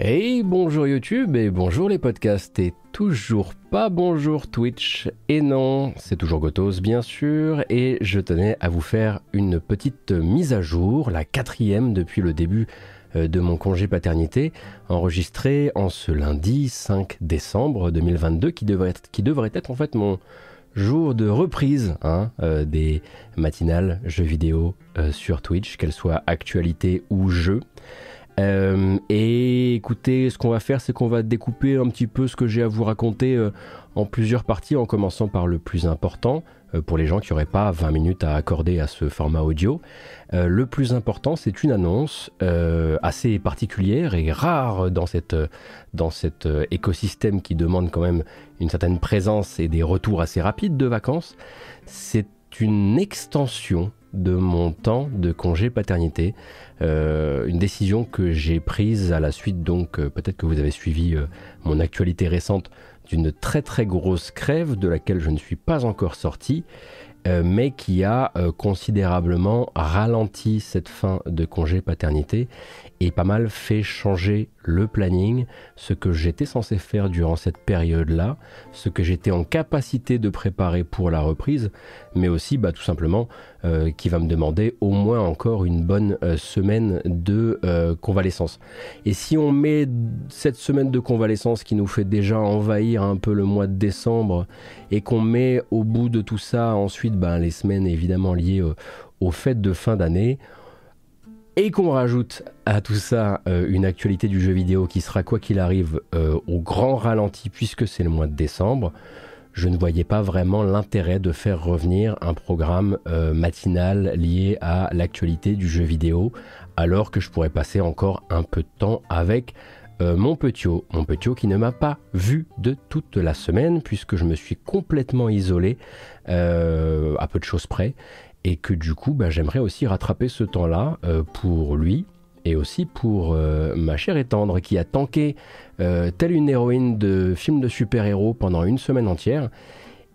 Hey, bonjour YouTube et bonjour les podcasts et toujours pas bonjour Twitch. Et non, c'est toujours Gotos bien sûr et je tenais à vous faire une petite mise à jour, la quatrième depuis le début euh, de mon congé paternité, enregistré en ce lundi 5 décembre 2022 qui devrait être, qui devrait être en fait mon jour de reprise hein, euh, des matinales jeux vidéo euh, sur Twitch, qu'elles soient actualité ou jeux. Euh, et écoutez, ce qu'on va faire, c'est qu'on va découper un petit peu ce que j'ai à vous raconter euh, en plusieurs parties, en commençant par le plus important, euh, pour les gens qui n'auraient pas 20 minutes à accorder à ce format audio. le plus important, c'est une annonce assez particulière et rare dans, cette, dans cet écosystème qui demande quand même une certaine présence et des retours assez rapides de vacances. C'est une extension de mon temps de congé paternité. Euh, une décision que j'ai prise à la suite, donc euh, peut-être que vous avez suivi euh, mon actualité récente d'une très très grosse crève de laquelle je ne suis pas encore sorti, mais qui a considérablement ralenti cette fin de congé paternité et pas mal fait changer le planning, ce que j'étais censé faire durant cette période-là, ce que j'étais en capacité de préparer pour la reprise, mais aussi bah, tout simplement euh, qui va me demander au moins encore une bonne euh, semaine de euh, convalescence. Et si on met cette semaine de convalescence qui nous fait déjà envahir un peu le mois de décembre et qu'on met au bout de tout ça ensuite bah, les semaines évidemment liées aux fêtes de fin d'année, et qu'on rajoute à tout ça une actualité du jeu vidéo qui sera quoi qu'il arrive au grand ralenti puisque c'est le mois de décembre, je ne voyais pas vraiment l'intérêt de faire revenir un programme euh, matinal lié à l'actualité du jeu vidéo alors que je pourrais passer encore un peu de temps avec mon petit mon petit qui ne m'a pas vu de toute la semaine puisque je me suis complètement isolé à peu de choses près et que du coup bah, j'aimerais aussi rattraper ce temps-là euh, pour lui et aussi pour euh, ma chère et tendre qui a tanké euh, telle une héroïne de film de super-héros pendant une semaine entière.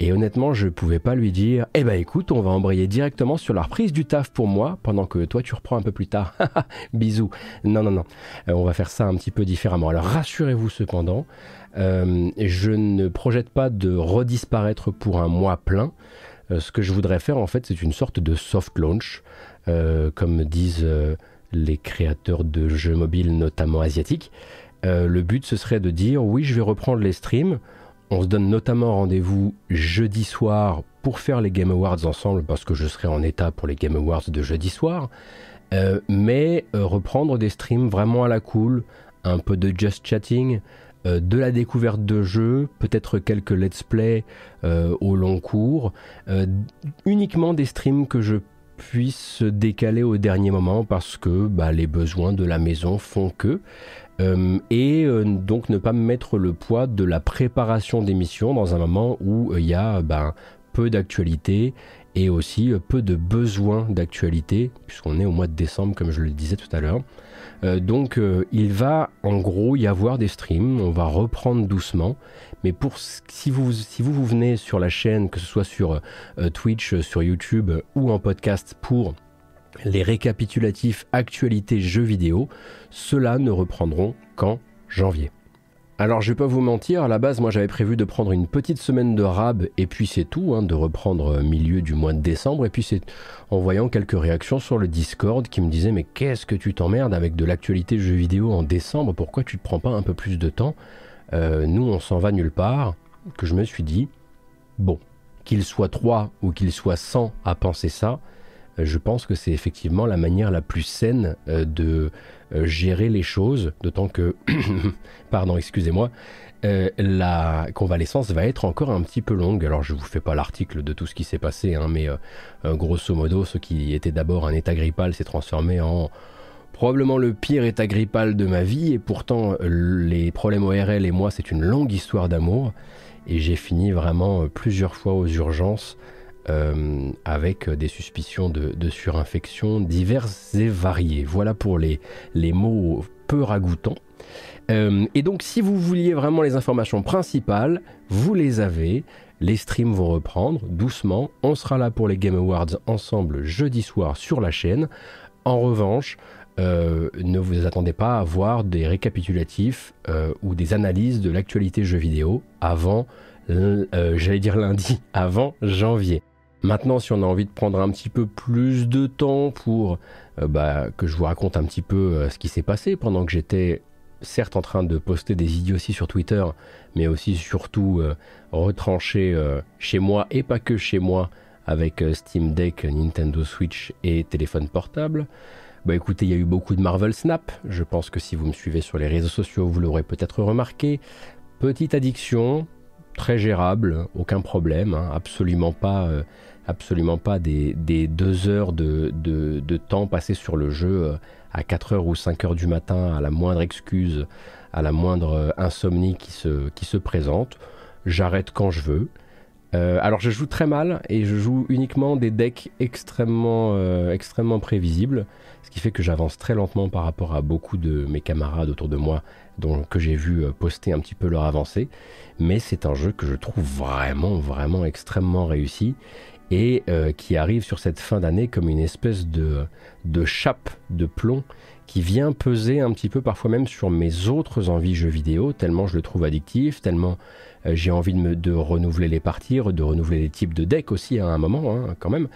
Et honnêtement, je pouvais pas lui dire Eh ben écoute, on va embrayer directement sur la reprise du taf pour moi, pendant que toi tu reprends un peu plus tard. Bisous. Non, non, non. on va faire ça un petit peu différemment. Alors rassurez-vous cependant, je ne projette pas de redisparaître pour un mois plein. Euh, ce que je voudrais faire en fait, c'est une sorte de soft launch, euh, comme disent euh, les créateurs de jeux mobiles, notamment asiatiques. le but, ce serait de dire oui, je vais reprendre les streams. On se donne notamment rendez-vous jeudi soir pour faire les Game Awards ensemble, parce que je serai en état pour les Game Awards de jeudi soir. mais reprendre des streams vraiment à la cool, un peu de just chatting, euh, de la découverte de jeux, peut-être quelques let's play euh, au long cours, euh, uniquement des streams que je puisse décaler au dernier moment parce que bah, les besoins de la maison font que. et donc ne pas mettre le poids de la préparation d'émissions dans un moment où il y a ben, peu d'actualité et aussi peu de besoins d'actualité, puisqu'on est au mois de décembre comme je le disais tout à l'heure. Euh, donc euh, il va en gros y avoir des streams, on va reprendre doucement. Mais pour si vous, si vous, venez sur la chaîne, que ce soit sur euh, Twitch, sur YouTube ou en podcast pour les récapitulatifs actualités jeux vidéo, ceux-là ne reprendront qu'en janvier. Alors je vais pas vous mentir, à la base moi j'avais prévu de prendre une petite semaine de rab et puis c'est tout, hein, de reprendre milieu du mois de décembre et puis c'est en voyant quelques réactions sur le Discord qui me disaient mais qu'est-ce que tu t'emmerdes avec de l'actualité jeux vidéo en décembre, pourquoi tu te prends pas un peu plus de temps? Euh, Nous on s'en va nulle part, que je me suis dit, bon, qu'il soit 3 ou qu'il soit 100 à penser ça, euh, je pense que c'est effectivement la manière la plus saine euh, de euh, gérer les choses, d'autant que, pardon, excusez-moi, la convalescence va être encore un petit peu longue. Alors je vous fais pas l'article de tout ce qui s'est passé, hein, mais grosso modo, ce qui était d'abord un état grippal s'est transformé en probablement le pire état grippal de ma vie, et pourtant les problèmes ORL et moi, c'est une longue histoire d'amour, et j'ai fini vraiment plusieurs fois aux urgences euh, avec des suspicions de, surinfection diverses et variées. Voilà pour les, les mots peu ragoûtants. Euh, et donc si vous vouliez vraiment les informations principales, vous les avez. Les streams vont reprendre doucement. On sera là pour les Game Awards ensemble jeudi soir sur la chaîne. En revanche, ne vous attendez pas à voir des récapitulatifs ou des analyses de l'actualité jeux vidéo avant, j'allais dire lundi, avant janvier. Maintenant, si on a envie de prendre un petit peu plus de temps pour bah, que je vous raconte un petit peu ce qui s'est passé pendant que j'étais certes en train de poster des idioties sur Twitter, mais aussi surtout euh, retranché euh, chez moi et pas que chez moi avec euh, Steam Deck, Nintendo Switch et téléphone portable. Bah écoutez, il y a eu beaucoup de Marvel Snap. Je pense que si vous me suivez sur les réseaux sociaux, vous l'aurez peut-être remarqué. Petite addiction, très gérable, aucun problème, hein. absolument pas, absolument pas des, deux heures de, temps passé sur le jeu à 4h ou 5h du matin, à la moindre excuse, à la moindre euh, insomnie qui se, présente, j'arrête quand je veux. Euh, alors je joue très mal et je joue uniquement des decks extrêmement, euh, extrêmement prévisibles, ce qui fait que j'avance très lentement par rapport à beaucoup de mes camarades autour de moi dont, que j'ai vu poster un petit peu leur avancée. Mais c'est un jeu que je trouve vraiment, vraiment extrêmement réussi et euh, qui arrive sur cette fin d'année comme une espèce de, de chape de plomb qui vient peser un petit peu parfois même sur mes autres envies jeux vidéo, tellement je le trouve addictif, tellement euh, j'ai envie de, me, renouveler les parties, de renouveler les types de decks aussi à un moment hein, quand même.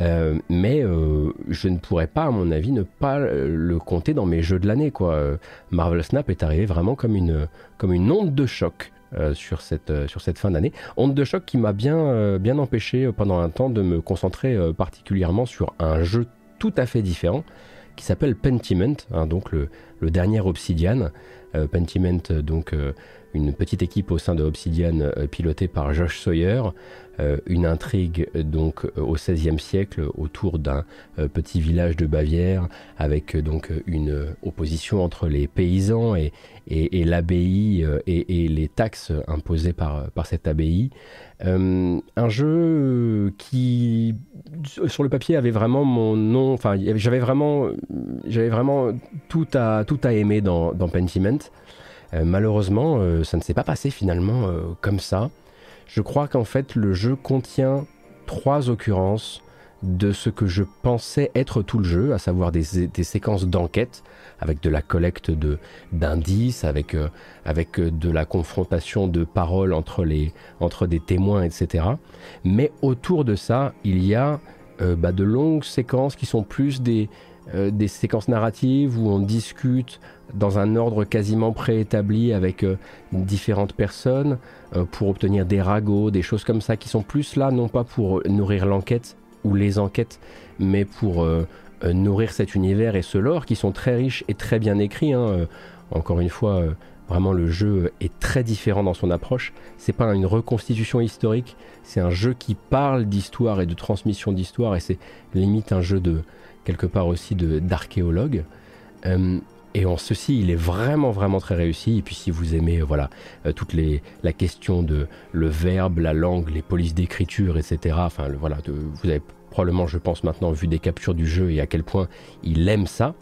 Euh, mais je ne pourrais pas, à mon avis, ne pas le compter dans mes jeux de l'année. quoi. Marvel Snap est arrivé vraiment comme une, comme une onde de choc. Euh, sur, cette, euh, fin d'année. Onde de choc qui m'a bien, euh, bien empêché pendant un temps de me concentrer particulièrement sur un jeu tout à fait différent qui s'appelle Pentiment, hein, donc le, le, dernier Obsidian. Pentiment, donc une petite équipe au sein de Obsidian pilotée par Josh Sawyer, euh, une intrigue donc euh, au XVIe siècle autour d'un euh, petit village de Bavière avec donc une opposition entre les paysans et, l'abbaye et, les taxes imposées par, cette abbaye. un jeu qui, sur le papier, avait vraiment mon nom. Enfin, j'avais vraiment, vraiment tout à, tout à aimer dans Pentiment. Malheureusement, ça ne s'est pas passé finalement comme ça. Je crois qu'en fait le jeu contient trois occurrences de ce que je pensais être tout le jeu, à savoir des, séquences d'enquête avec de la collecte d'indices, avec euh, euh, de la confrontation de paroles entre des témoins, etc. Mais autour de ça, il y a euh, bah, de longues séquences qui sont plus des des séquences narratives où on discute dans un ordre quasiment préétabli avec différentes personnes, euh, pour obtenir des ragots, des choses comme ça, qui sont plus là, non pas pour nourrir l'enquête ou les enquêtes, mais pour euh, euh, nourrir cet univers et ce lore, qui sont très riches et très bien écrits. Hein. Encore une fois, vraiment le jeu est très différent dans son approche. C'est pas une reconstitution historique, c'est un jeu qui parle d'histoire et de transmission d'histoire, et c'est limite un jeu de quelque part aussi d'archéologue. Et en ceci, il est vraiment, vraiment très réussi. Et puis, si vous aimez, euh, voilà, euh, toutes les, la question de le verbe, la langue, les polices d'écriture, etc. Enfin, voilà, vous avez probablement, je pense maintenant, vu des captures du jeu et à quel point il aime ça.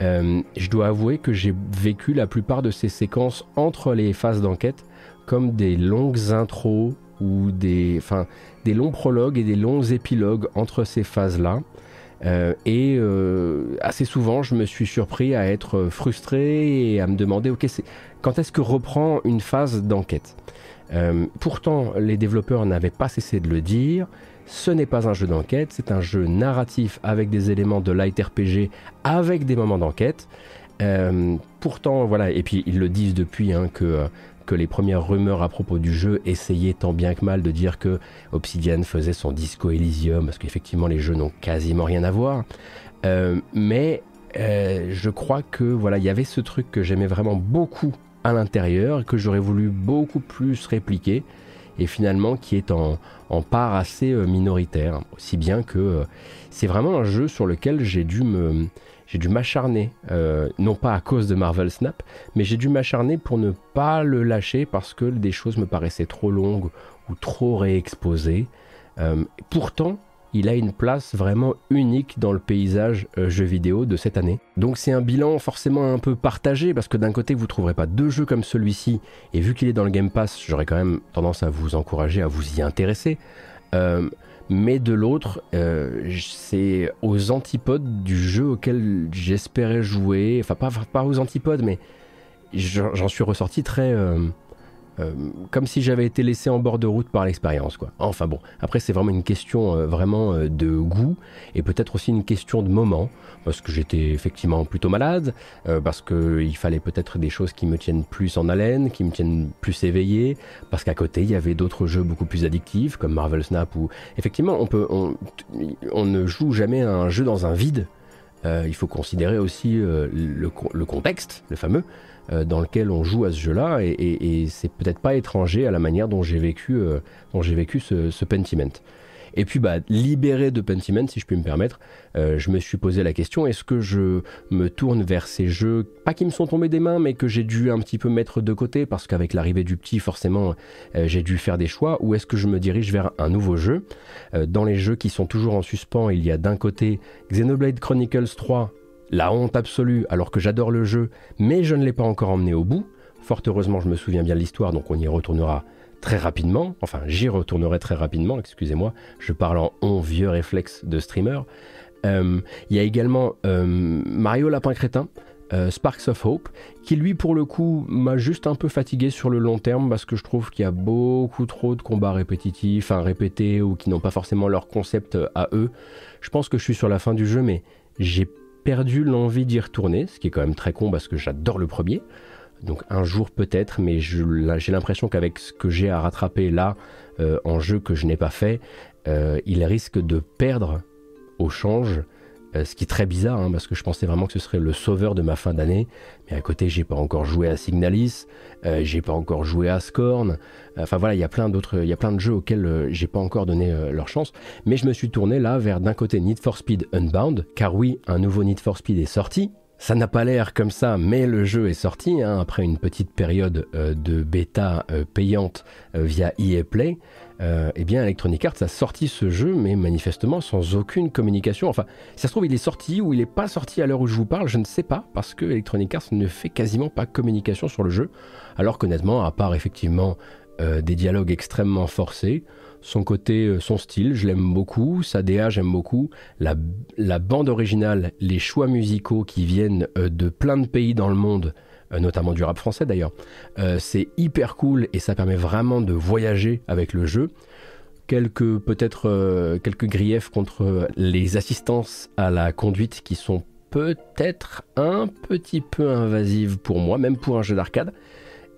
Euh, je dois avouer que j'ai vécu la plupart de ces séquences entre les phases d'enquête comme des longues intros ou des, enfin, des longs prologues et des longs épilogues entre ces phases-là. Euh, et euh, assez souvent, je me suis surpris à être frustré et à me demander, ok, quand est-ce que reprend une phase d'enquête? Euh, Pourtant, les développeurs n'avaient pas cessé de le dire. Ce n'est pas un jeu d'enquête, c'est un jeu narratif avec des éléments de light RPG, avec des moments d'enquête. pourtant, voilà, et puis ils le disent depuis hein, que que les premières rumeurs à propos du jeu essayaient tant bien que mal de dire que Obsidian faisait son Disco Elysium, parce qu'effectivement les jeux n'ont quasiment rien à voir. Euh, mais euh, je crois que voilà, il y avait ce truc que j'aimais vraiment beaucoup à l'intérieur, que j'aurais voulu beaucoup plus répliquer, et finalement qui est en, part assez euh, minoritaire, aussi bien que c'est vraiment un jeu sur lequel j'ai dû me j'ai dû m'acharner, euh, non pas à cause de Marvel Snap, mais j'ai dû m'acharner pour ne pas le lâcher parce que des choses me paraissaient trop longues ou trop réexposées. Euh, pourtant, il a une place vraiment unique dans le paysage euh, jeu vidéo de cette année. Donc c'est un bilan forcément un peu partagé parce que d'un côté vous trouverez pas deux jeux comme celui-ci et vu qu'il est dans le Game Pass, j'aurais quand même tendance à vous encourager à vous y intéresser. Mais de l'autre, c'est aux antipodes du jeu auquel j'espérais jouer. Enfin, pas, pas aux antipodes, mais j'en suis ressorti très euh, comme si j'avais été laissé en bord de route par l'expérience. quoi. Enfin bon, après c'est vraiment une question euh, vraiment euh, de goût et peut-être aussi une question de moment, parce que j'étais effectivement plutôt malade, parce qu'il fallait peut-être des choses qui me tiennent plus en haleine, qui me tiennent plus éveillé, parce qu'à côté il y avait d'autres jeux beaucoup plus addictifs comme Marvel Snap ou effectivement on peut on, ne joue jamais un jeu dans un vide. il faut considérer aussi le, contexte, le fameux, euh, dans lequel on joue à ce jeu-là, et, c'est peut-être pas étranger à la manière dont j'ai vécu, euh, dont j'ai vécu ce, ce, Pentiment. Et puis, bah, libéré de Pentiment, si je puis me permettre, euh, je me suis posé la question est-ce que je me tourne vers ces jeux, pas qui me sont tombés des mains, mais que j'ai dû un petit peu mettre de côté parce qu'avec l'arrivée du petit, forcément, j'ai dû faire des choix, ou est-ce que je me dirige vers un nouveau jeu? Dans les jeux qui sont toujours en suspens, il y a d'un côté Xenoblade Chronicles 3 la honte absolue alors que j'adore le jeu, mais je ne l'ai pas encore emmené au bout. Fort heureusement, je me souviens bien de l'histoire, donc on y retournera très rapidement. Enfin, j'y retournerai très rapidement, excusez-moi. Je parle en on vieux réflexe de streamer. Euh, il y a également euh, Mario Lapin Crétin, euh, Sparks of Hope, qui lui pour le coup m'a juste un peu fatigué sur le long terme parce que je trouve qu'il y a beaucoup trop de combats répétitifs, enfin répétés ou qui n'ont pas forcément leur concept à eux. Je pense que je suis sur la fin du jeu, mais j'ai perdu l'envie d'y retourner, ce qui est quand même très con parce que j'adore le premier. Donc un jour peut-être, mais j'ai l'impression qu'avec ce que j'ai à rattraper là, euh, en jeu que je n'ai pas fait, euh, il risque de perdre au change euh, ce qui est très bizarre, hein, parce que je pensais vraiment que ce serait le sauveur de ma fin d'année. Mais à côté, j'ai pas encore joué à Signalis, euh, j'ai pas encore joué à Scorn. Enfin voilà, il y a plein d'autres, y a plein de jeux auxquels euh, j'ai pas encore donné leur chance. Mais je me suis tourné là vers d'un côté Need for Speed Unbound, car oui, un nouveau Need for Speed est sorti. Ça n'a pas l'air comme ça, mais le jeu est sorti hein, après une petite période de bêta payante via EA Play euh, eh bien Electronic Arts a sorti ce jeu, mais manifestement sans aucune communication. Enfin, si ça se trouve, il est sorti ou il n'est pas sorti à l'heure où je vous parle, je ne sais pas, parce que Electronic Arts ne fait quasiment pas communication sur le jeu. Alors qu'honnêtement, à part effectivement euh, des dialogues extrêmement forcés, son côté, euh, son style, je l'aime beaucoup, sa DA, j'aime beaucoup, la, bande originale, les choix musicaux qui viennent euh, de plein de pays dans le monde, euh, notamment du rap français d'ailleurs. C'est hyper cool et ça permet vraiment de voyager avec le jeu. Quelques peut-être quelques griefs contre les assistances à la conduite qui sont peut-être un petit peu invasives pour moi, même pour un jeu d'arcade.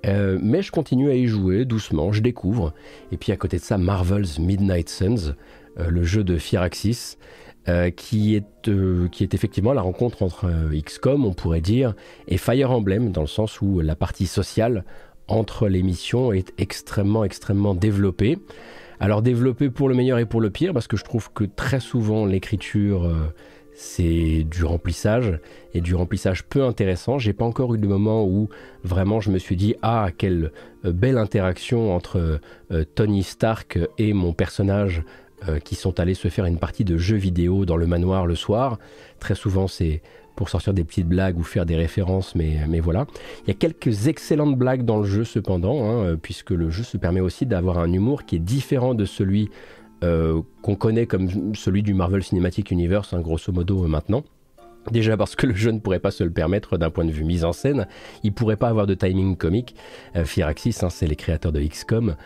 Mais je continue à y jouer doucement, je découvre. Et puis à côté de ça, Marvel's Midnight Suns, le jeu de Firaxis, euh, qui, est, euh, qui est effectivement la rencontre entre euh, XCOM, on pourrait dire, et Fire Emblem, dans le sens où la partie sociale entre les missions est extrêmement, extrêmement développée. Alors développée pour le meilleur et pour le pire, parce que je trouve que très souvent l'écriture, c'est du remplissage, et du remplissage peu intéressant. J'ai pas encore eu de moment où vraiment je me suis dit, ah, quelle belle interaction entre Tony Stark et mon personnage euh, qui sont allés se faire une partie de jeux vidéo dans le manoir le soir. Très souvent, c'est pour sortir des petites blagues ou faire des références, mais, mais voilà. Il y a quelques excellentes blagues dans le jeu cependant, hein, euh, puisque le jeu se permet aussi d'avoir un humour qui est différent de celui euh, qu'on connaît comme celui du Marvel Cinematic Universe, hein, grosso modo maintenant. Déjà parce que le jeu ne pourrait pas se le permettre d'un point de vue mise en scène, il pourrait pas avoir de timing comique. Firaxis, hein, c'est les créateurs de XCOM,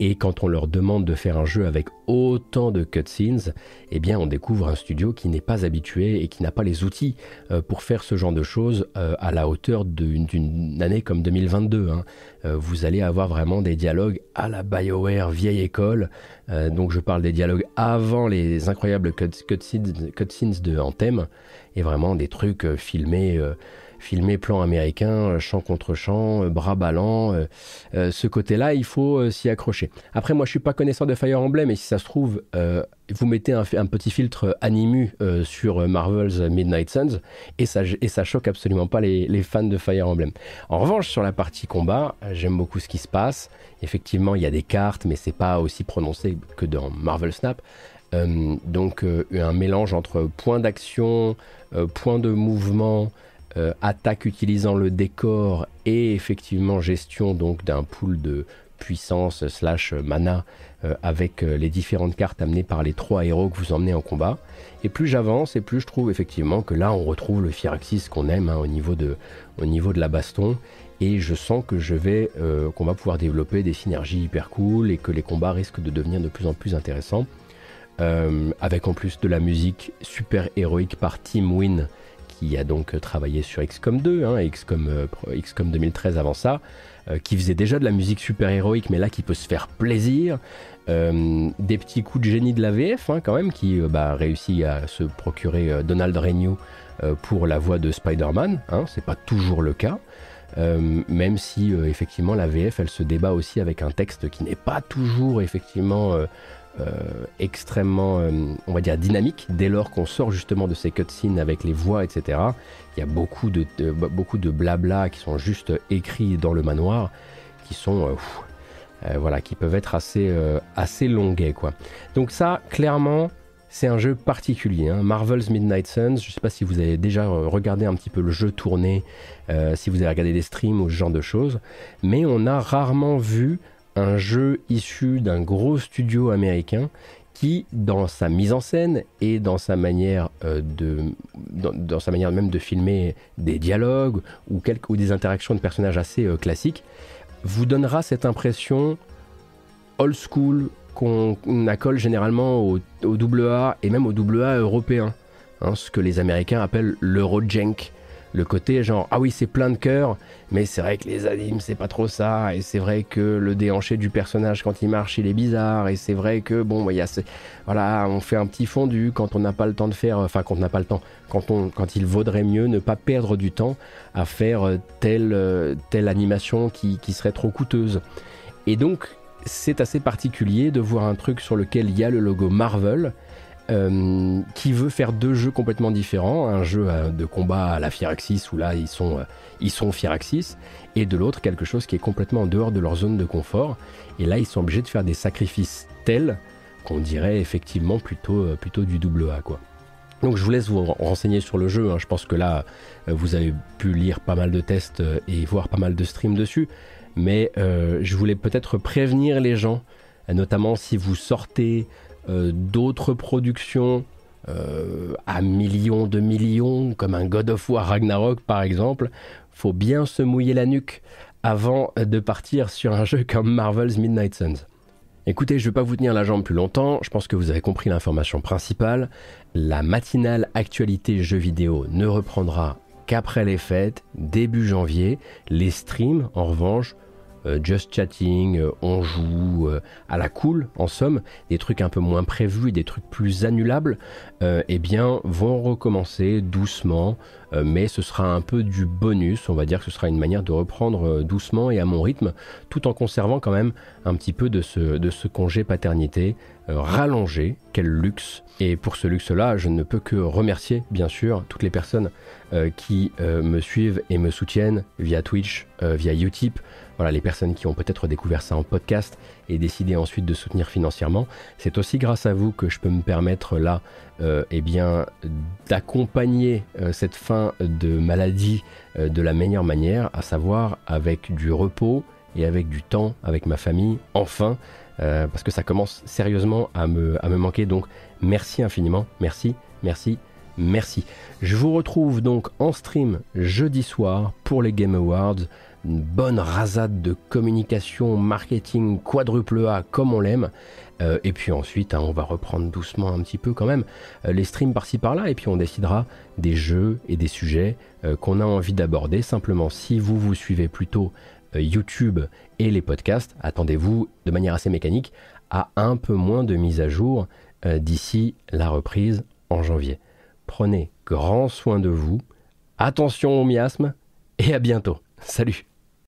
et quand on leur demande de faire un jeu avec autant de cutscenes, eh bien on découvre un studio qui n'est pas habitué et qui n'a pas les outils euh, pour faire ce genre de choses euh, à la hauteur d'une année comme 2022. Hein. Euh, vous allez avoir vraiment des dialogues à la BioWare vieille école. donc je parle des dialogues avant les incroyables cutscenes, cutscenes de Anthem et vraiment des trucs filmés filmer plan américain, euh, champ contre champ, euh, bras ballants. Euh, ce côté-là, il faut s'y accrocher. Après, moi, je suis pas connaisseur de Fire Emblem, et si ça se trouve, vous mettez un, petit filtre animu sur Marvel's Midnight Suns, et ça, et ça choque absolument pas les, fans de Fire Emblem. En revanche, sur la partie combat, j'aime beaucoup ce qui se passe. Effectivement, il y a des cartes, mais c'est pas aussi prononcé que dans Marvel Snap. donc un mélange entre points d'action, points de mouvement, euh, attaque utilisant le décor et effectivement gestion donc d'un pool de puissance slash mana avec les différentes cartes amenées par les trois héros que vous emmenez en combat. Et plus j'avance, et plus je trouve effectivement que là on retrouve le Firaxis qu'on aime hein, au, niveau de, au niveau de la baston. Et je sens que je vais, qu'on va pouvoir développer des synergies hyper cool et que les combats risquent de devenir de plus en plus intéressants. avec en plus de la musique super héroïque par Team Win, qui a donc travaillé sur XCOM 2, hein, XCOM, XCOM 2013 avant ça, euh, qui faisait déjà de la musique super héroïque, mais là qui peut se faire plaisir. Euh, des petits coups de génie de la VF hein, quand même, qui euh, bah, réussit à se procurer Donald Renew pour la voix de Spider-Man. Hein, c'est pas toujours le cas. même si effectivement la VF elle se débat aussi avec un texte qui n'est pas toujours effectivement extrêmement on va dire dynamique dès lors qu'on sort justement de ces cutscenes avec les voix etc il y a beaucoup de, beaucoup de blabla qui sont juste écrits dans le manoir, qui sont euh, euh, voilà, qui peuvent être assez euh, assez longuets quoi. Donc ça, clairement, c'est un jeu particulier. Hein. Marvel's Midnight Suns. Je ne sais pas si vous avez déjà regardé un petit peu le jeu tourner, si vous avez regardé des streams ou ce genre de choses, mais on a rarement vu un jeu issu d'un gros studio américain qui, dans sa mise en scène et dans sa manière euh, de, dans, sa manière même de filmer des dialogues ou, quelques, ou des interactions de personnages assez euh, classiques, vous donnera cette impression old school qu'on accole généralement au, au double A et même au double A européen, hein, ce que les Américains appellent l'Eurojank le côté genre ah oui c'est plein de cœur mais c'est vrai que les animes c'est pas trop ça et c'est vrai que le déhanché du personnage quand il marche il est bizarre et c'est vrai que bon il y a voilà on fait un petit fondu quand on n'a pas le temps de faire enfin quand on n'a pas le temps quand on quand il vaudrait mieux ne pas perdre du temps à faire telle telle animation qui, qui serait trop coûteuse. Et donc c'est assez particulier de voir un truc sur lequel il y a le logo Marvel euh, qui veut faire deux jeux complètement différents, un jeu euh, de combat à la Firaxis où là ils sont, euh, ils sont Firaxis, et de l'autre quelque chose qui est complètement en dehors de leur zone de confort, et là ils sont obligés de faire des sacrifices tels qu'on dirait effectivement plutôt, plutôt du double A quoi. Donc je vous laisse vous renseigner sur le jeu, hein. je pense que là vous avez pu lire pas mal de tests et voir pas mal de streams dessus, mais je voulais peut-être prévenir les gens, notamment si vous sortez d'autres productions euh, à millions de millions, comme un God of War Ragnarok par exemple, faut bien se mouiller la nuque avant de partir sur un jeu comme Marvel's Midnight Suns. Écoutez, je ne vais pas vous tenir la jambe plus longtemps, je pense que vous avez compris l'information principale. La matinale actualité jeux vidéo ne reprendra qu'après les fêtes, début janvier. Les streams, en revanche, euh, just chatting, euh, on joue euh, à la cool, en somme, des trucs un peu moins prévus, des trucs plus annulables, eh bien, vont recommencer doucement, mais ce sera un peu du bonus, on va dire que ce sera une manière de reprendre doucement et à mon rythme, tout en conservant quand même un petit peu de ce, congé paternité rallongé, quel luxe. Et pour ce luxe-là, je ne peux que remercier, bien sûr, toutes les personnes qui me suivent et me soutiennent via Twitch, via Utip, voilà, les personnes qui ont peut-être découvert ça en podcast et décidé ensuite de soutenir financièrement. C'est aussi grâce à vous que je peux me permettre là, euh, eh bien, d'accompagner euh, cette fin de maladie euh, de la meilleure manière, à savoir avec du repos et avec du temps avec ma famille, enfin, parce que ça commence sérieusement à me, à me manquer. Donc, merci infiniment, merci, merci, merci. Je vous retrouve donc en stream jeudi soir pour les Game Awards une bonne rasade de communication, marketing quadruple A comme on l'aime. Euh, et puis ensuite, hein, on va reprendre doucement un petit peu quand même euh, les streams par-ci par-là, et puis on décidera des jeux et des sujets euh, qu'on a envie d'aborder. Simplement, si vous vous suivez plutôt YouTube et les podcasts, attendez-vous de manière assez mécanique à un peu moins de mise à jour d'ici la reprise en janvier. Prenez grand soin de vous, attention au miasme, et à bientôt. Salut